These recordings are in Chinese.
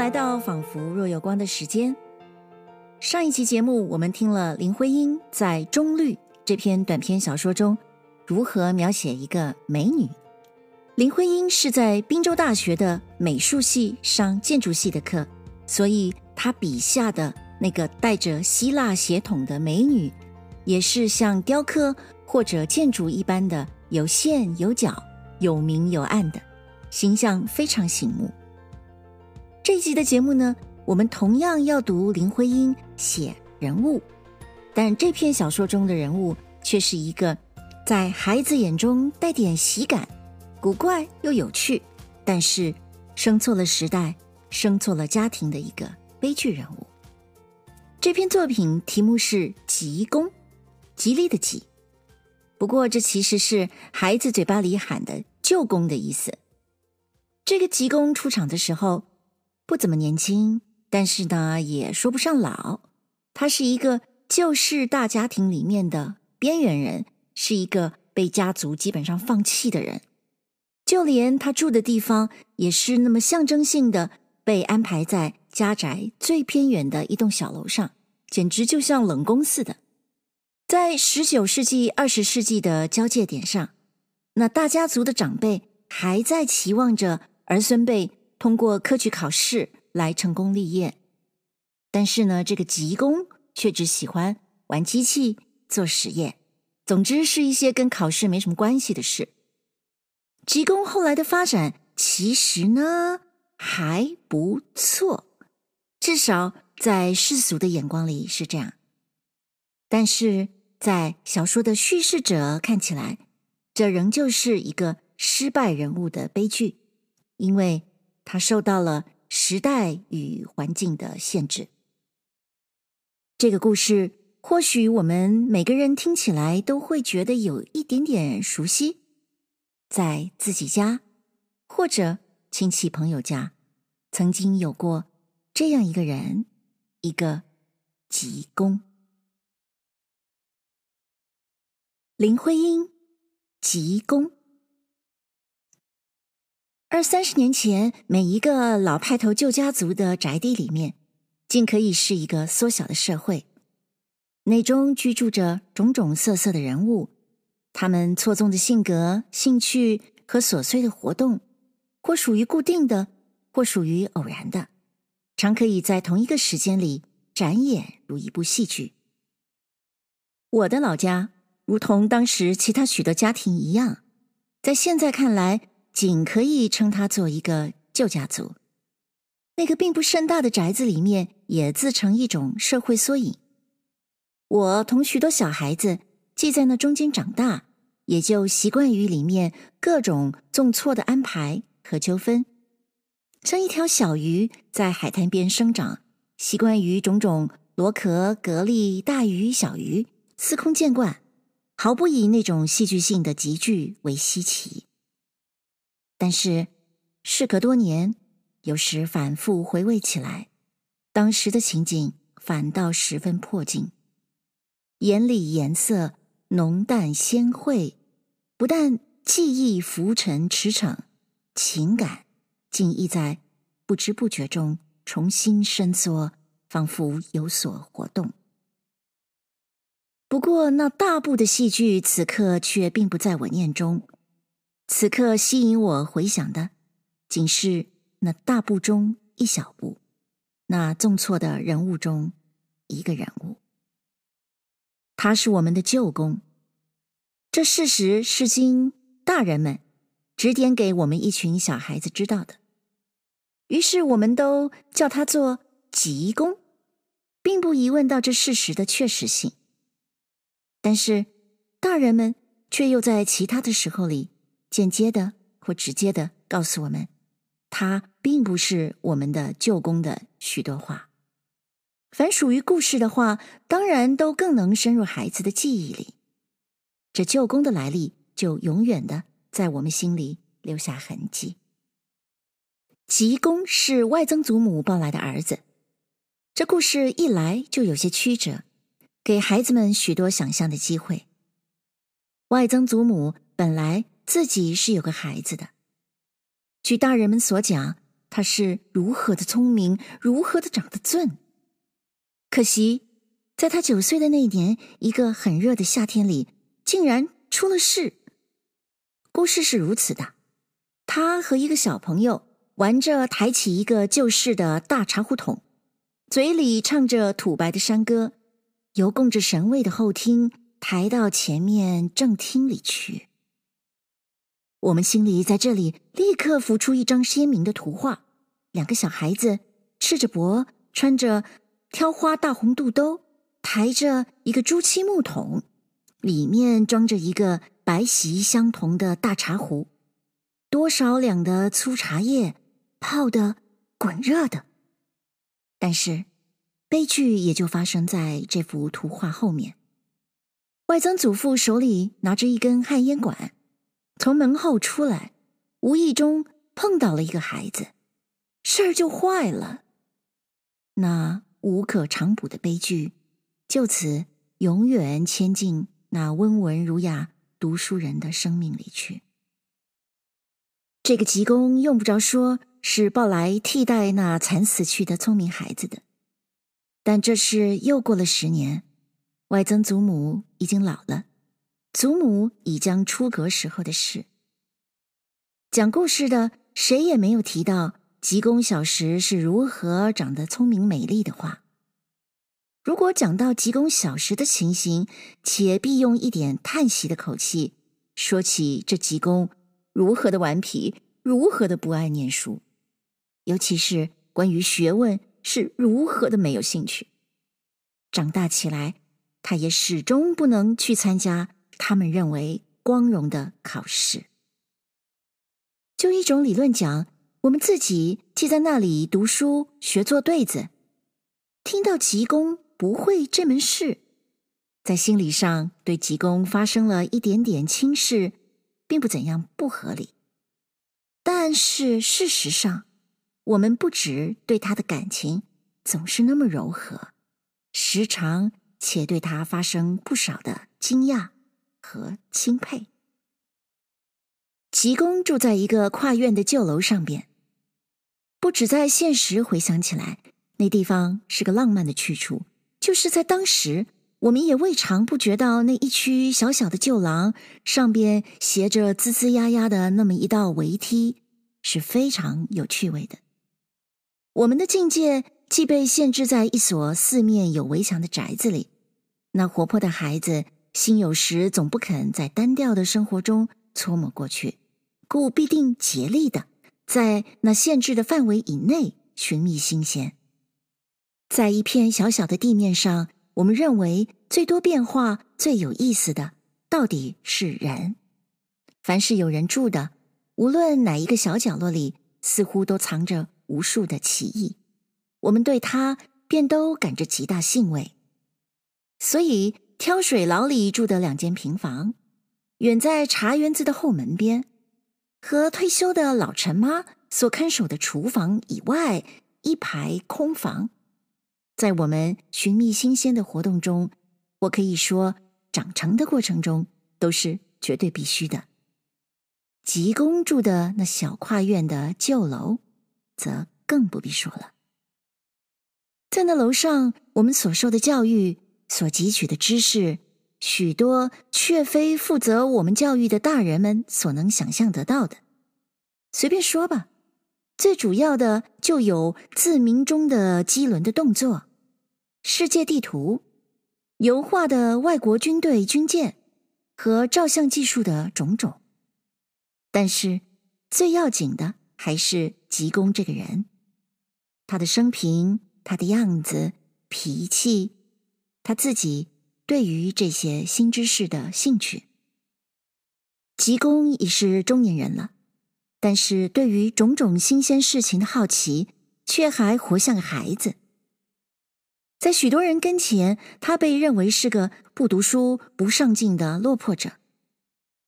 来到仿佛若有光的时间。上一期节目，我们听了林徽因在《中律》这篇短篇小说中如何描写一个美女。林徽因是在宾州大学的美术系上建筑系的课，所以她笔下的那个带着希腊血统的美女，也是像雕刻或者建筑一般的有线有角、有明有暗的形象，非常醒目。这一集的节目呢，我们同样要读林徽因写人物，但这篇小说中的人物却是一个在孩子眼中带点喜感、古怪又有趣，但是生错了时代、生错了家庭的一个悲剧人物。这篇作品题目是《吉公》，吉利的吉。不过这其实是孩子嘴巴里喊的舅公的意思。这个吉公出场的时候，不怎么年轻，但是呢，也说不上老。他是一个旧式大家庭里面的边缘人，是一个被家族基本上放弃的人。就连他住的地方，也是那么象征性的被安排在家宅最偏远的一栋小楼上，简直就像冷宫似的。在十九世纪、二十世纪的交界点上，那大家族的长辈还在期望着儿孙辈。通过科举考试来成功立业，但是呢，这个吉公却只喜欢玩机器、做实验，总之是一些跟考试没什么关系的事。吉公后来的发展其实呢还不错，至少在世俗的眼光里是这样，但是在小说的叙事者看起来，这仍旧是一个失败人物的悲剧，因为。他受到了时代与环境的限制。这个故事或许我们每个人听起来都会觉得有一点点熟悉，在自己家或者亲戚朋友家，曾经有过这样一个人，一个吉公。林徽因，吉公。二三十年前，每一个老派头旧家族的宅地里面，竟可以是一个缩小的社会，内中居住着种种色色的人物，他们错综的性格、兴趣和琐碎的活动，或属于固定的，或属于偶然的，常可以在同一个时间里展演如一部戏剧。我的老家，如同当时其他许多家庭一样，在现在看来。仅可以称它做一个旧家族，那个并不甚大的宅子里面，也自成一种社会缩影。我同许多小孩子既在那中间长大，也就习惯于里面各种纵错的安排和纠纷，像一条小鱼在海滩边生长，习惯于种种螺壳、蛤蜊、大鱼、小鱼，司空见惯，毫不以那种戏剧性的集聚为稀奇。但是，事隔多年，有时反复回味起来，当时的情景反倒十分迫近。眼里颜色浓淡鲜晦，不但记忆浮沉驰骋，情感竟亦在不知不觉中重新伸缩，仿佛有所活动。不过，那大部的戏剧此刻却并不在我念中。此刻吸引我回想的，仅是那大部中一小部，那纵错的人物中一个人物。他是我们的舅公，这事实是经大人们指点给我们一群小孩子知道的，于是我们都叫他做吉公，并不疑问到这事实的确实性。但是大人们却又在其他的时候里。间接的或直接的告诉我们，他并不是我们的舅公的许多话。凡属于故事的话，当然都更能深入孩子的记忆里。这舅公的来历，就永远的在我们心里留下痕迹。吉公是外曾祖母抱来的儿子，这故事一来就有些曲折，给孩子们许多想象的机会。外曾祖母本来。自己是有个孩子的，据大人们所讲，他是如何的聪明，如何的长得俊。可惜，在他九岁的那年，一个很热的夏天里，竟然出了事。故事是如此的：他和一个小朋友玩着抬起一个旧式的大茶壶桶，嘴里唱着土白的山歌，由供着神位的后厅抬到前面正厅里去。我们心里在这里立刻浮出一张鲜明的图画：两个小孩子赤着脖，穿着挑花大红肚兜，抬着一个朱漆木桶，里面装着一个白皙相同的大茶壶，多少两的粗茶叶泡得滚热的。但是悲剧也就发生在这幅图画后面。外曾祖父手里拿着一根旱烟管。从门后出来，无意中碰到了一个孩子，事儿就坏了。那无可长补的悲剧，就此永远牵进那温文儒雅读书人的生命里去。这个吉公用不着说是抱来替代那惨死去的聪明孩子的，但这是又过了十年，外曾祖母已经老了。祖母已将出阁时候的事。讲故事的谁也没有提到吉公小时是如何长得聪明美丽的话。如果讲到吉公小时的情形，且必用一点叹息的口气说起这吉公如何的顽皮，如何的不爱念书，尤其是关于学问是如何的没有兴趣。长大起来，他也始终不能去参加。他们认为光荣的考试，就一种理论讲，我们自己既在那里读书学做对子，听到吉公不会这门事，在心理上对吉公发生了一点点轻视，并不怎样不合理。但是事实上，我们不只对他的感情总是那么柔和，时常且对他发生不少的惊讶。和钦佩。吉公住在一个跨院的旧楼上边，不止在现实回想起来，那地方是个浪漫的去处；就是在当时，我们也未尝不觉到那一区小小的旧廊上边斜着吱吱呀呀的那么一道围梯，是非常有趣味的。我们的境界既被限制在一所四面有围墙的宅子里，那活泼的孩子。心有时总不肯在单调的生活中搓磨过去，故必定竭力的在那限制的范围以内寻觅新鲜。在一片小小的地面上，我们认为最多变化、最有意思的，到底是人。凡是有人住的，无论哪一个小角落里，似乎都藏着无数的奇异。我们对他便都感着极大兴味，所以。挑水牢里住的两间平房，远在茶园子的后门边，和退休的老陈妈所看守的厨房以外一排空房，在我们寻觅新鲜的活动中，我可以说长成的过程中都是绝对必须的。吉公住的那小跨院的旧楼，则更不必说了。在那楼上，我们所受的教育。所汲取的知识，许多却非负责我们教育的大人们所能想象得到的。随便说吧，最主要的就有自鸣钟的机轮的动作、世界地图、油画的外国军队军舰和照相技术的种种。但是最要紧的还是吉公这个人，他的生平、他的样子、脾气。他自己对于这些新知识的兴趣，吉公已是中年人了，但是对于种种新鲜事情的好奇，却还活像个孩子。在许多人跟前，他被认为是个不读书、不上进的落魄者，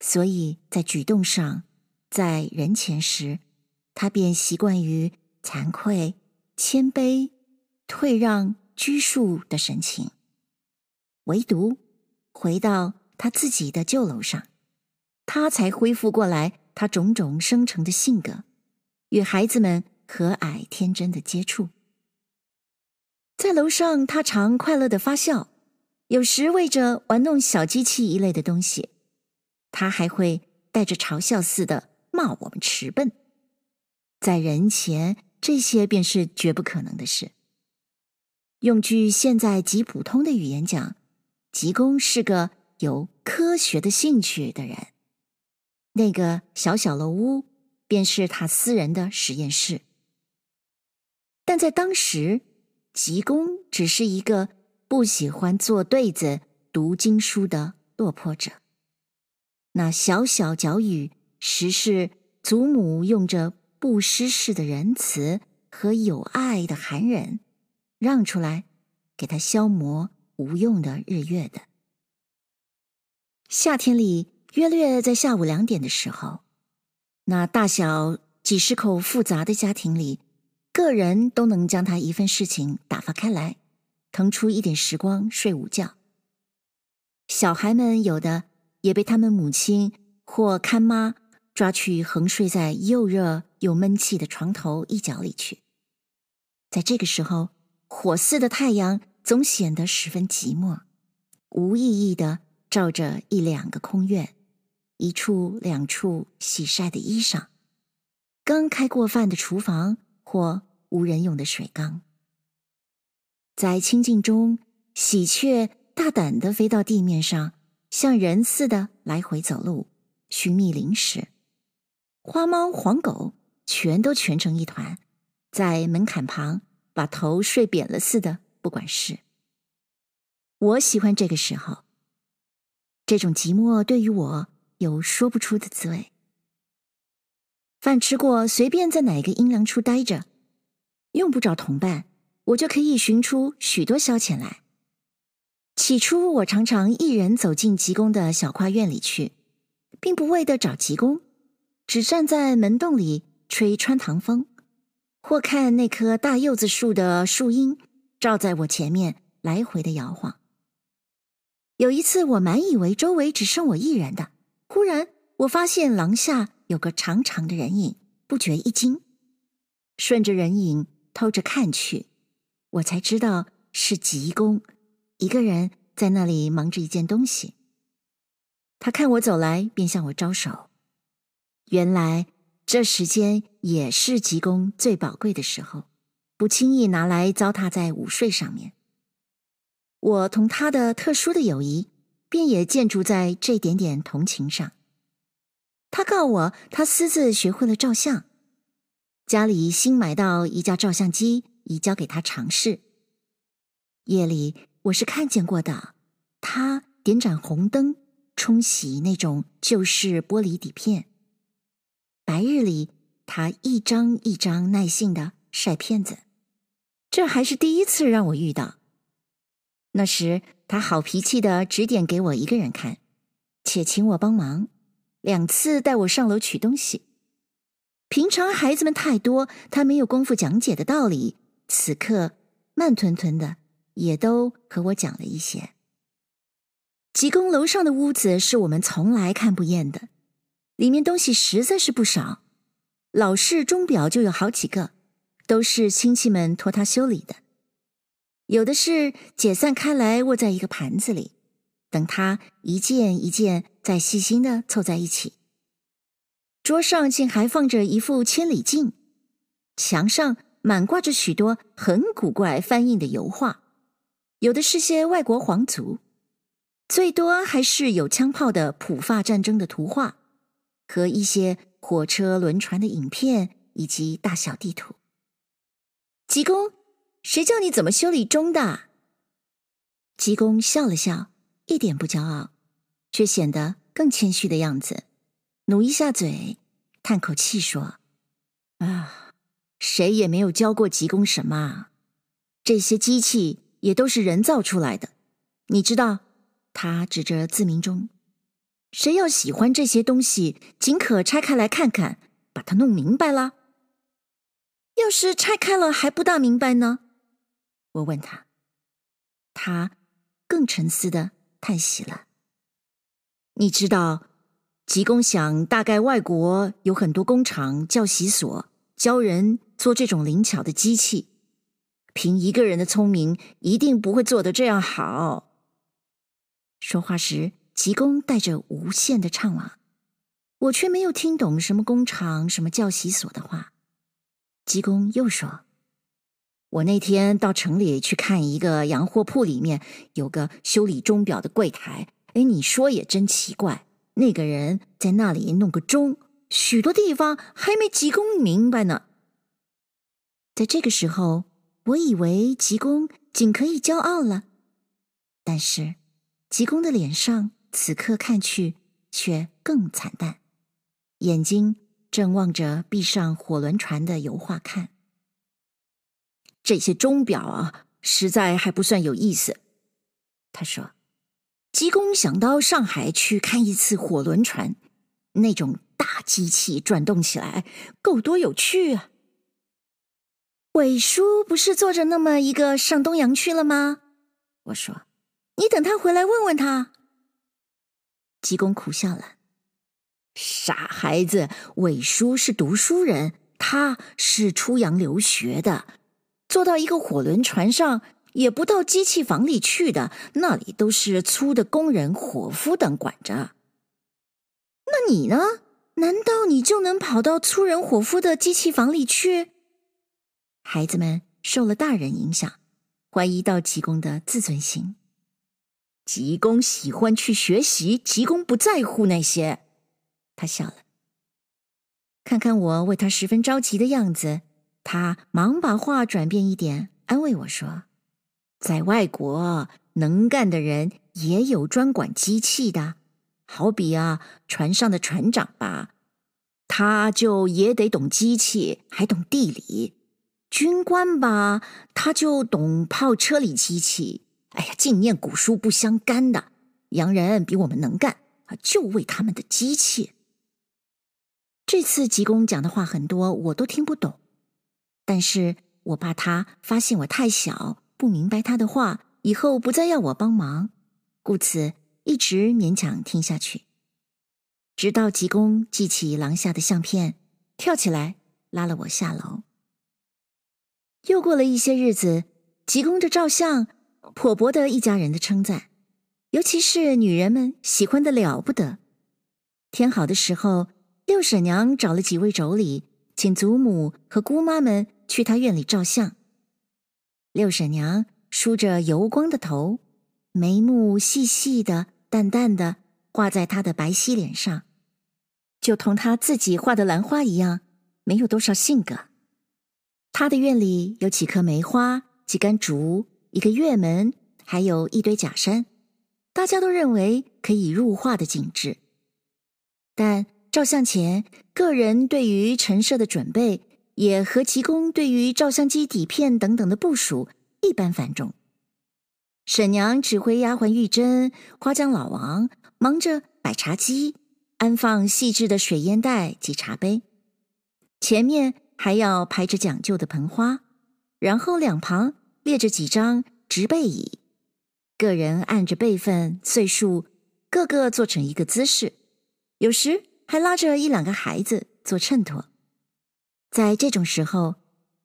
所以在举动上，在人前时，他便习惯于惭愧、谦卑、退让、拘束的神情。唯独回到他自己的旧楼上，他才恢复过来他种种生成的性格，与孩子们和蔼天真的接触。在楼上，他常快乐的发笑，有时为着玩弄小机器一类的东西，他还会带着嘲笑似的骂我们迟笨。在人前，这些便是绝不可能的事。用句现在极普通的语言讲，吉公是个有科学的兴趣的人。那个小小楼屋便是他私人的实验室。但在当时，吉公只是一个不喜欢坐对子读经书的落魄者。那小小脚语，实是祖母用着不失世的仁慈和有爱的含忍。让出来，给他消磨无用的日月的。夏天里，约略在下午两点的时候，那大小几十口复杂的家庭里，个人都能将他一份事情打发开来，腾出一点时光睡午觉。小孩们有的也被他们母亲或看妈抓去横睡在又热又闷气的床头一角里去，在这个时候。火似的太阳总显得十分寂寞，无意义的照着一两个空院，一处两处洗晒的衣裳，刚开过饭的厨房或无人用的水缸，在清静中，喜鹊大胆的飞到地面上，像人似的来回走路，寻觅零食，花猫黄狗全都蜷成一团，在门槛旁。把头睡扁了似的，不管事。我喜欢这个时候，这种寂寞对于我有说不出的滋味。饭吃过，随便在哪个阴凉处待着，用不着同伴，我就可以寻出许多消遣来。起初，我常常一人走进吉公的小跨院里去，并不为的找吉公，只站在门洞里吹穿堂风。或看那棵大柚子树的树荫照在我前面来回的摇晃。有一次，我满以为周围只剩我一人的，忽然我发现廊下有个长长的人影，不觉一惊。顺着人影偷着看去，我才知道是吉公一个人在那里忙着一件东西。他看我走来，便向我招手。原来。这时间也是吉公最宝贵的时候，不轻易拿来糟蹋在午睡上面。我同他的特殊的友谊，便也建筑在这点点同情上。他告我，他私自学会了照相，家里新买到一架照相机，已交给他尝试。夜里我是看见过的，他点盏红灯，冲洗那种旧式玻璃底片。白日里，他一张一张耐心的晒片子，这还是第一次让我遇到。那时他好脾气的指点给我一个人看，且请我帮忙，两次带我上楼取东西。平常孩子们太多，他没有功夫讲解的道理，此刻慢吞吞的也都和我讲了一些。济公楼上的屋子是我们从来看不厌的。里面东西实在是不少，老式钟表就有好几个，都是亲戚们托他修理的。有的是解散开来握在一个盘子里，等他一件一件再细心的凑在一起。桌上竟还放着一副千里镜，墙上满挂着许多很古怪翻印的油画，有的是些外国皇族，最多还是有枪炮的普法战争的图画。和一些火车、轮船的影片，以及大小地图。吉公，谁教你怎么修理钟的？吉公笑了笑，一点不骄傲，却显得更谦虚的样子，努一下嘴，叹口气说：“啊，谁也没有教过吉公什么。这些机器也都是人造出来的。你知道？”他指着自鸣钟。谁要喜欢这些东西，尽可拆开来看看，把它弄明白了。要是拆开了还不大明白呢？我问他，他更沉思的叹息了。你知道，吉公想，大概外国有很多工厂、教习所，教人做这种灵巧的机器。凭一个人的聪明，一定不会做得这样好。说话时，吉公带着无限的畅朗，我却没有听懂什么工厂、什么教习所的话。济公又说：“我那天到城里去看一个洋货铺，里面有个修理钟表的柜台。哎，你说也真奇怪，那个人在那里弄个钟，许多地方还没济公明白呢。”在这个时候。我以为济公仅可以骄傲了，但是济公的脸上此刻看去却更惨淡，眼睛正望着壁上火轮船的油画看。这些钟表啊，实在还不算有意思。他说：“吉公想到上海去看一次火轮船，那种大机器转动起来，够多有趣啊！”伟叔不是坐着那么一个上东洋去了吗？我说：“你等他回来问问他。”吉公苦笑了：“傻孩子，伟叔是读书人，他是出洋留学的，坐到一个火轮船上，也不到机器房里去的，那里都是粗的工人、伙夫等管着。那你呢？难道你就能跑到粗人、伙夫的机器房里去？”孩子们受了大人影响，怀疑到吉公的自尊心。吉公喜欢去学习，吉公不在乎那些。他笑了，看看我为他十分着急的样子，他忙把话转变一点，安慰我说：“在外国，能干的人也有专管机器的，好比啊，船上的船长吧，他就也得懂机器，还懂地理。”军官吧，他就懂炮车里机器。哎呀，净念古书不相干的洋人比我们能干啊，就为他们的机器。这次吉公讲的话很多，我都听不懂，但是我怕他发现我太小，不明白他的话，以后不再要我帮忙，故此一直勉强听下去，直到吉公记起廊下的相片，跳起来拉了我下楼。又过了一些日子，吉公的照相颇博得一家人的称赞，尤其是女人们喜欢的了不得。天好的时候，六婶娘找了几位妯娌，请祖母和姑妈们去她院里照相。六婶娘梳着油光的头，眉目细细的、淡淡的画在她的白皙脸上，就同她自己画的兰花一样，没有多少性格。她的院里有几棵梅花、几竿竹、一个月门，还有一堆假山，大家都认为可以入画的景致。但照相前，个人对于陈设的准备，也和吉公对于照相机底片等等的部署一般繁重。婶娘指挥丫鬟玉珍、花匠老王忙着摆茶几，安放细致的水烟袋及茶杯，前面。还要排着讲究的盆花，然后两旁列着几张直背椅，个人按着辈分、岁数，个个做成一个姿势，有时还拉着一两个孩子做衬托。在这种时候，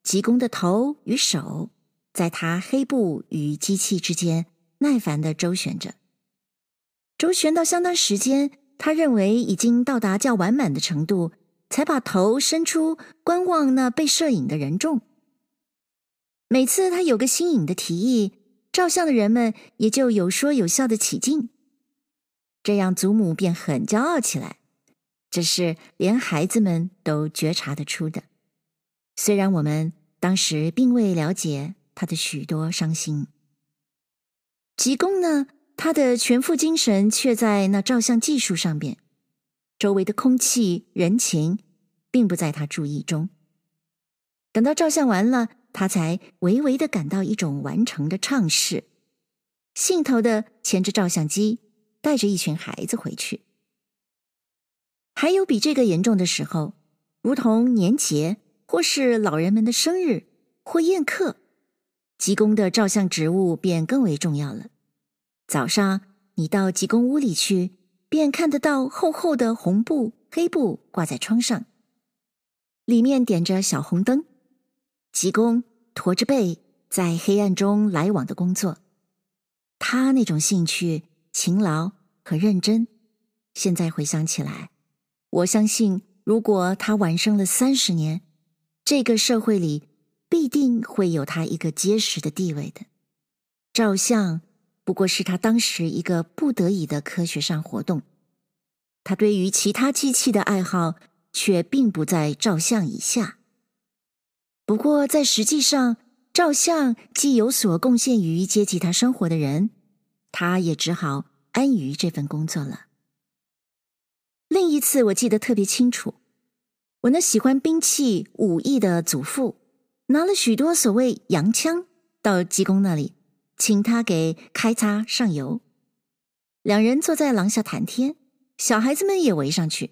济公的头与手在他黑布与机器之间耐烦地周旋着，周旋到相当时间，他认为已经到达较完满的程度。才把头伸出观望那被摄影的人众。每次他有个新颖的提议，照相的人们也就有说有笑的起劲。这样祖母便很骄傲起来，这是连孩子们都觉察得出的。虽然我们当时并未了解他的许多伤心。吉公呢，他的全副精神却在那照相技术上边。周围的空气、人情，并不在他注意中。等到照相完了，他才微微的感到一种完成的畅适，兴头的牵着照相机，带着一群孩子回去。还有比这个严重的时候，如同年节，或是老人们的生日，或宴客，吉公的照相职务便更为重要了。早上，你到吉公屋里去。便看得到厚厚的红布、黑布挂在窗上，里面点着小红灯，吉公驼着背在黑暗中来往的工作，他那种兴趣、勤劳和认真，现在回想起来，我相信，如果他晚生了三十年，这个社会里必定会有他一个结实的地位的。照相不过是他当时一个不得已的科学上活动，他对于其他机器的爱好却并不在照相以下。不过在实际上，照相既有所贡献于接济他生活的人，他也只好安于这份工作了。另一次我记得特别清楚，我那喜欢兵器武艺的祖父拿了许多所谓洋枪到济公那里。请他给开擦上油，两人坐在廊下谈天，小孩子们也围上去。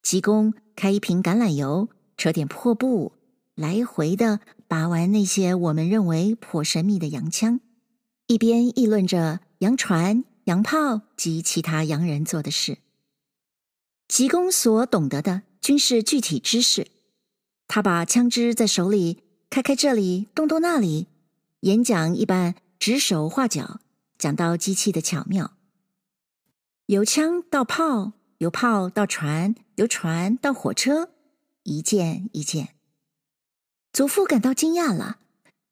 济公开一瓶橄榄油，扯点破布，来回的把玩那些我们认为颇神秘的洋枪，一边议论着洋船、洋炮及其他洋人做的事。吉公所懂得的均是具体知识，他把枪支在手里开开这里，动动那里，演讲一般。指手画脚，讲到机器的巧妙。由枪到炮，由炮到船，由船到火车，一件一件。祖父感到惊讶了。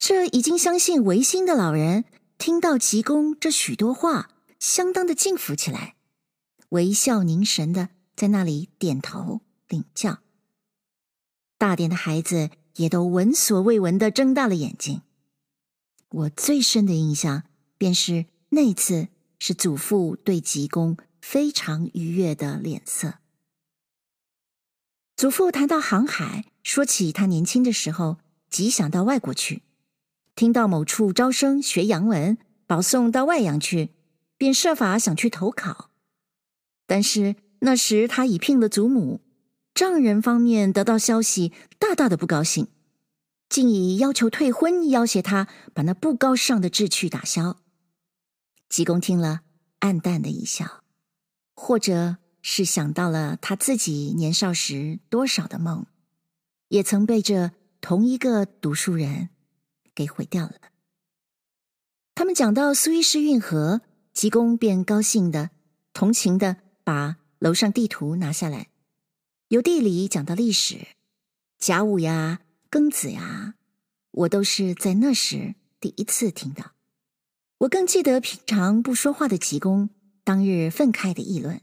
这已经相信唯心的老人，听到吉公这许多话，相当的敬服起来，微笑凝神的在那里点头领教。大点的孩子也都闻所未闻的睁大了眼睛。我最深的印象，便是那次是祖父对吉公非常愉悦的脸色。祖父谈到航海，说起他年轻的时候，极想到外国去，听到某处招生学洋文，保送到外洋去，便设法想去投考。但是那时他已聘了祖母，丈人方面得到消息，大大的不高兴。竟以要求退婚要挟他，把那不高尚的志趣打消。济公听了，黯淡的一笑，或者是想到了他自己年少时多少的梦，也曾被这同一个读书人给毁掉了。他们讲到苏伊士运河，济公便高兴的、同情的把楼上地图拿下来，由地理讲到历史，甲午呀。庚子呀，我都是在那时第一次听到。我更记得平常不说话的吉公当日愤慨的议论，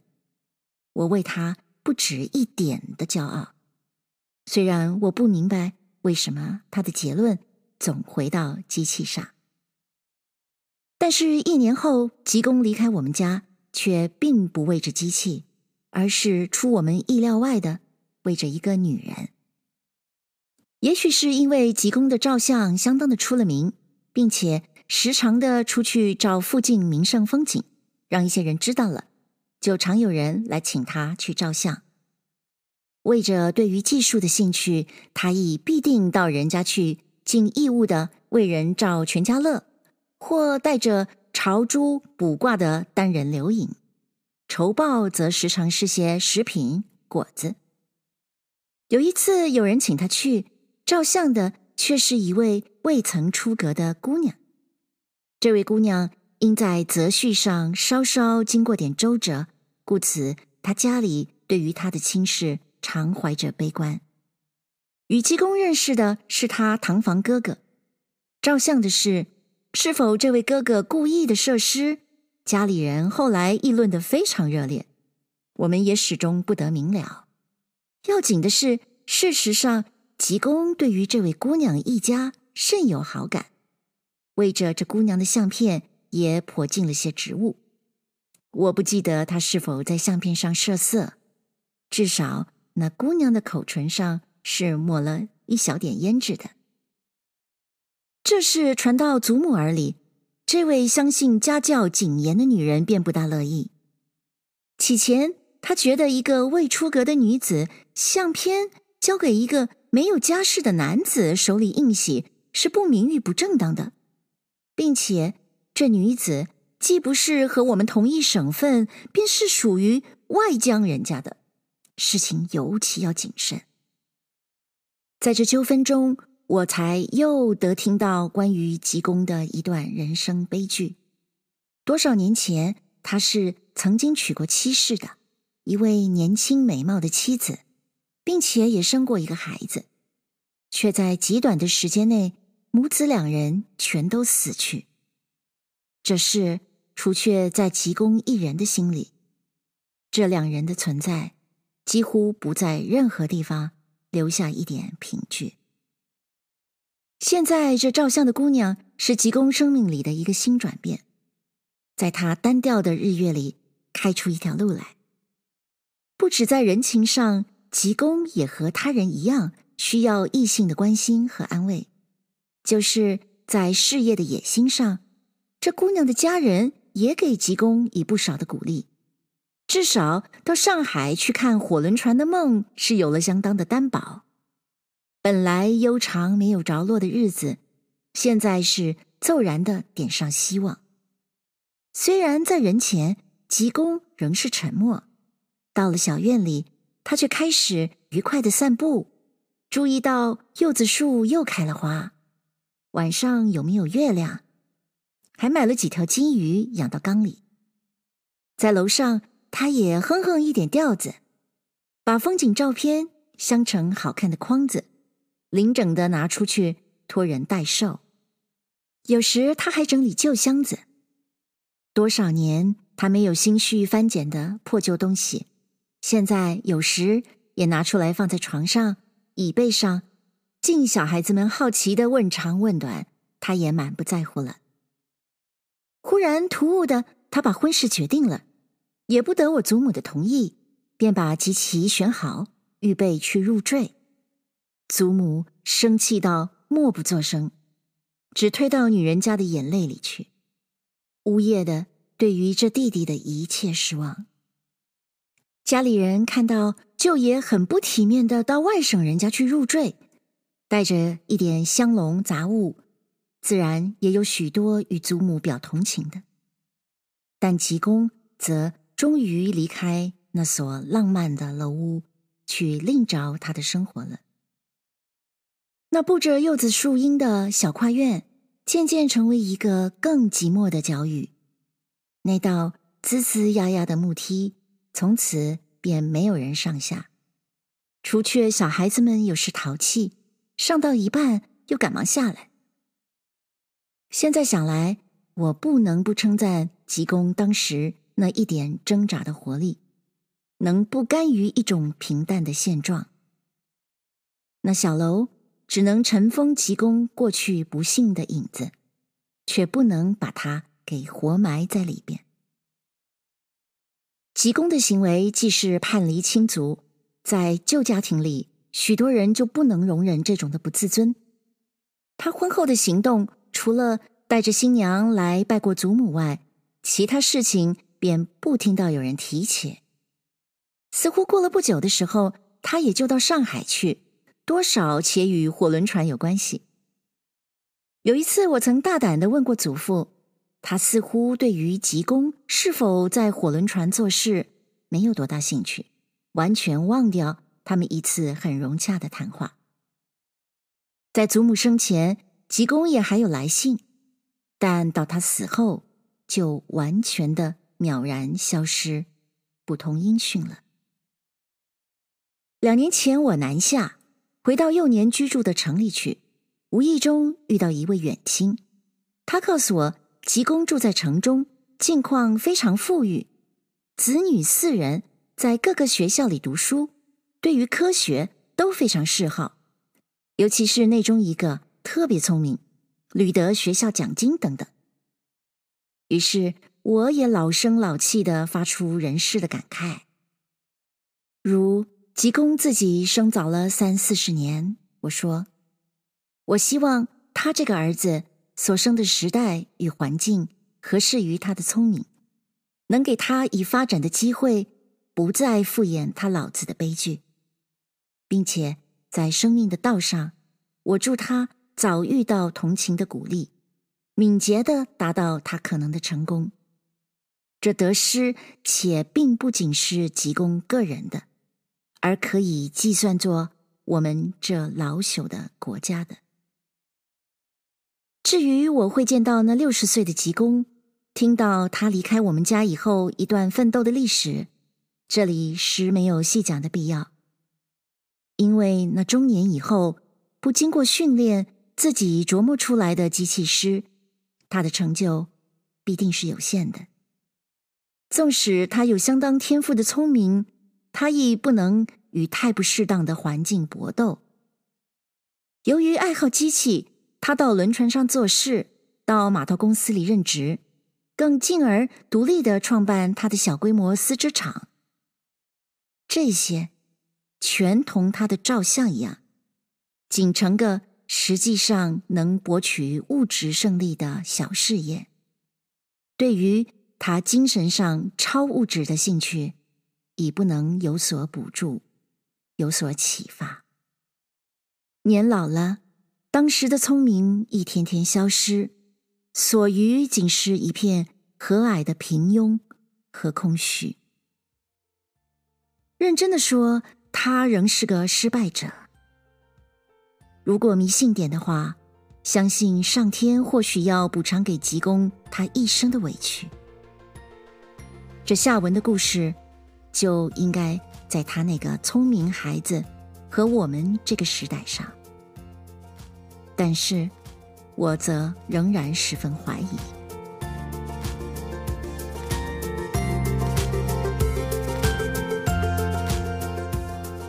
我为他不止一点的骄傲。虽然我不明白为什么他的结论总回到机器上，但是，一年后吉公离开我们家，却并不为这机器，而是出我们意料外的为着一个女人。也许是因为吉公的照相相当的出了名，并且时常的出去照附近名胜风景，让一些人知道了，就常有人来请他去照相。为着对于技术的兴趣，他亦必定到人家去尽义务的为人照全家乐，或带着朝珠卜卦的单人留影。酬报则时常是些食品果子。有一次，有人请他去。照相的却是一位未曾出阁的姑娘。这位姑娘因在择婿上稍稍经过点周折，故此她家里对于她的亲事常怀着悲观。与吉公认识的是他堂房哥哥，照相的是是否这位哥哥故意的设施，家里人后来议论得非常热烈，我们也始终不得明了。要紧的是，事实上。吉公对于这位姑娘一家甚有好感，为着这姑娘的相片也颇尽了些职务。我不记得他是否在相片上设色，至少那姑娘的口唇上是抹了一小点胭脂的。这事传到祖母耳里，这位相信家教谨严的女人便不大乐意。起前，她觉得一个未出阁的女子相片交给一个。没有家室的男子手里印洗是不名誉不正当的，并且这女子既不是和我们同一省份，便是属于外江人家的，事情尤其要谨慎。在这纠纷中，我才又得听到关于吉公的一段人生悲剧。多少年前，他是曾经娶过妻室的一位年轻美貌的妻子，并且也生过一个孩子，却在极短的时间内，母子两人全都死去。这事除却在吉公一人的心里，这两人的存在几乎不在任何地方留下一点凭据。现在这照相的姑娘是吉公生命里的一个新转变。在他单调的日月里开出一条路来，不止在人情上，吉公也和他人一样需要异性的关心和安慰；就是在事业的野心上，这姑娘的家人也给吉公以不少的鼓励，至少到上海去看火轮船的梦是有了相当的担保。本来悠长没有着落的日子，现在是骤然的点上希望。虽然在人前，吉公仍是沉默，到了小院里，他却开始愉快的散步，注意到柚子树又开了花，晚上有没有月亮，还买了几条金鱼养到缸里。在楼上，他也哼哼一点调子，把风景照片镶成好看的框子，零整的拿出去托人代售。有时他还整理旧箱子。多少年，他没有心绪翻检的破旧东西，现在有时也拿出来放在床上、椅背上，尽小孩子们好奇的问长问短，他也满不在乎了。忽然突兀的，他把婚事决定了，也不得我祖母的同意，便把吉期选好，预备去入赘。祖母生气到默不作声，只推到女人家的眼泪里去。呜咽的，对于这弟弟的一切失望。家里人看到舅爷很不体面的到外省人家去入赘，带着一点香笼杂物，自然也有许多与祖母表同情的。但吉公则终于离开那所浪漫的楼屋，去另找他的生活了。那布着柚子树荫的小跨院。渐渐成为一个更寂寞的角屿，那道吱吱呀呀的木梯，从此便没有人上下，除却小孩子们有时淘气，上到一半又赶忙下来。现在想来，我不能不称赞吉公当时那一点挣扎的活力，能不甘于一种平淡的现状。那小楼。只能尘封吉公过去不幸的影子，却不能把他给活埋在里边。吉公的行为既是叛离亲族，在旧家庭里，许多人就不能容忍这种的不自尊。他婚后的行动，除了带着新娘来拜过祖母外，其他事情便不听到有人提起。似乎过了不久的时候，他也就到上海去。多少且与火轮船有关系。有一次，我曾大胆的问过祖父，他似乎对于吉公是否在火轮船做事没有多大兴趣，完全忘掉他们一次很融洽的谈话。在祖母生前，吉公也还有来信，但到他死后，就完全的渺然消失，不通音讯了。两年前，我南下。回到幼年居住的城里去，无意中遇到一位远亲，他告诉我，吉公住在城中，境况非常富裕，子女四人在各个学校里读书，对于科学都非常嗜好，尤其是内中一个特别聪明，屡得学校奖金等等。于是我也老声老气地发出人世的感慨，如。吉公自己生早了三四十年，我说，我希望他这个儿子所生的时代与环境合适于他的聪明，能给他以发展的机会，不再复演他老子的悲剧，并且在生命的道上，我祝他早遇到同情的鼓励，敏捷地达到他可能的成功。这得失且并不仅是吉公个人的。而可以计算作我们这老朽的国家的。至于我会见到那六十岁的吉公，听到他离开我们家以后一段奋斗的历史，这里实没有细讲的必要，因为那中年以后不经过训练，自己琢磨出来的机器师，他的成就必定是有限的。纵使他有相当天赋的聪明，他亦不能与太不适当的环境搏斗。由于爱好机器，他到轮船上做事，到码头公司里任职，更进而独立地创办他的小规模丝织厂。这些全同他的照相一样，仅成个实际上能博取物质胜利的小事业。对于他精神上超物质的兴趣，已不能有所补助，有所启发。年老了，当时的聪明一天天消失，所余仅是一片和蔼的平庸和空虚。认真的说，他仍是个失败者。如果迷信点的话，相信上天或许要补偿给吉公他一生的委屈。这下文的故事，就应该在他那个聪明孩子。和我们这个时代上，但是我则仍然十分怀疑。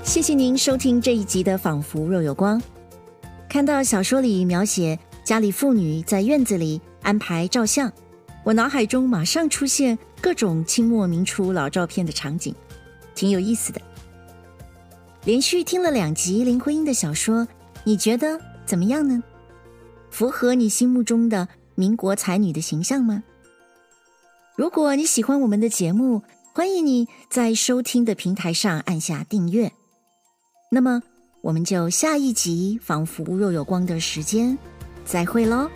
谢谢您收听这一集的《仿佛若有光》。看到小说里描写家里妇女在院子里安排照相，我脑海中马上出现各种清末民初老照片的场景，挺有意思的。连续听了两集林徽因的小说，你觉得怎么样呢？符合你心目中的民国才女的形象吗？如果你喜欢我们的节目，欢迎你在收听的平台上按下订阅。那么，我们就下一集《仿佛若有光》的时间再会喽。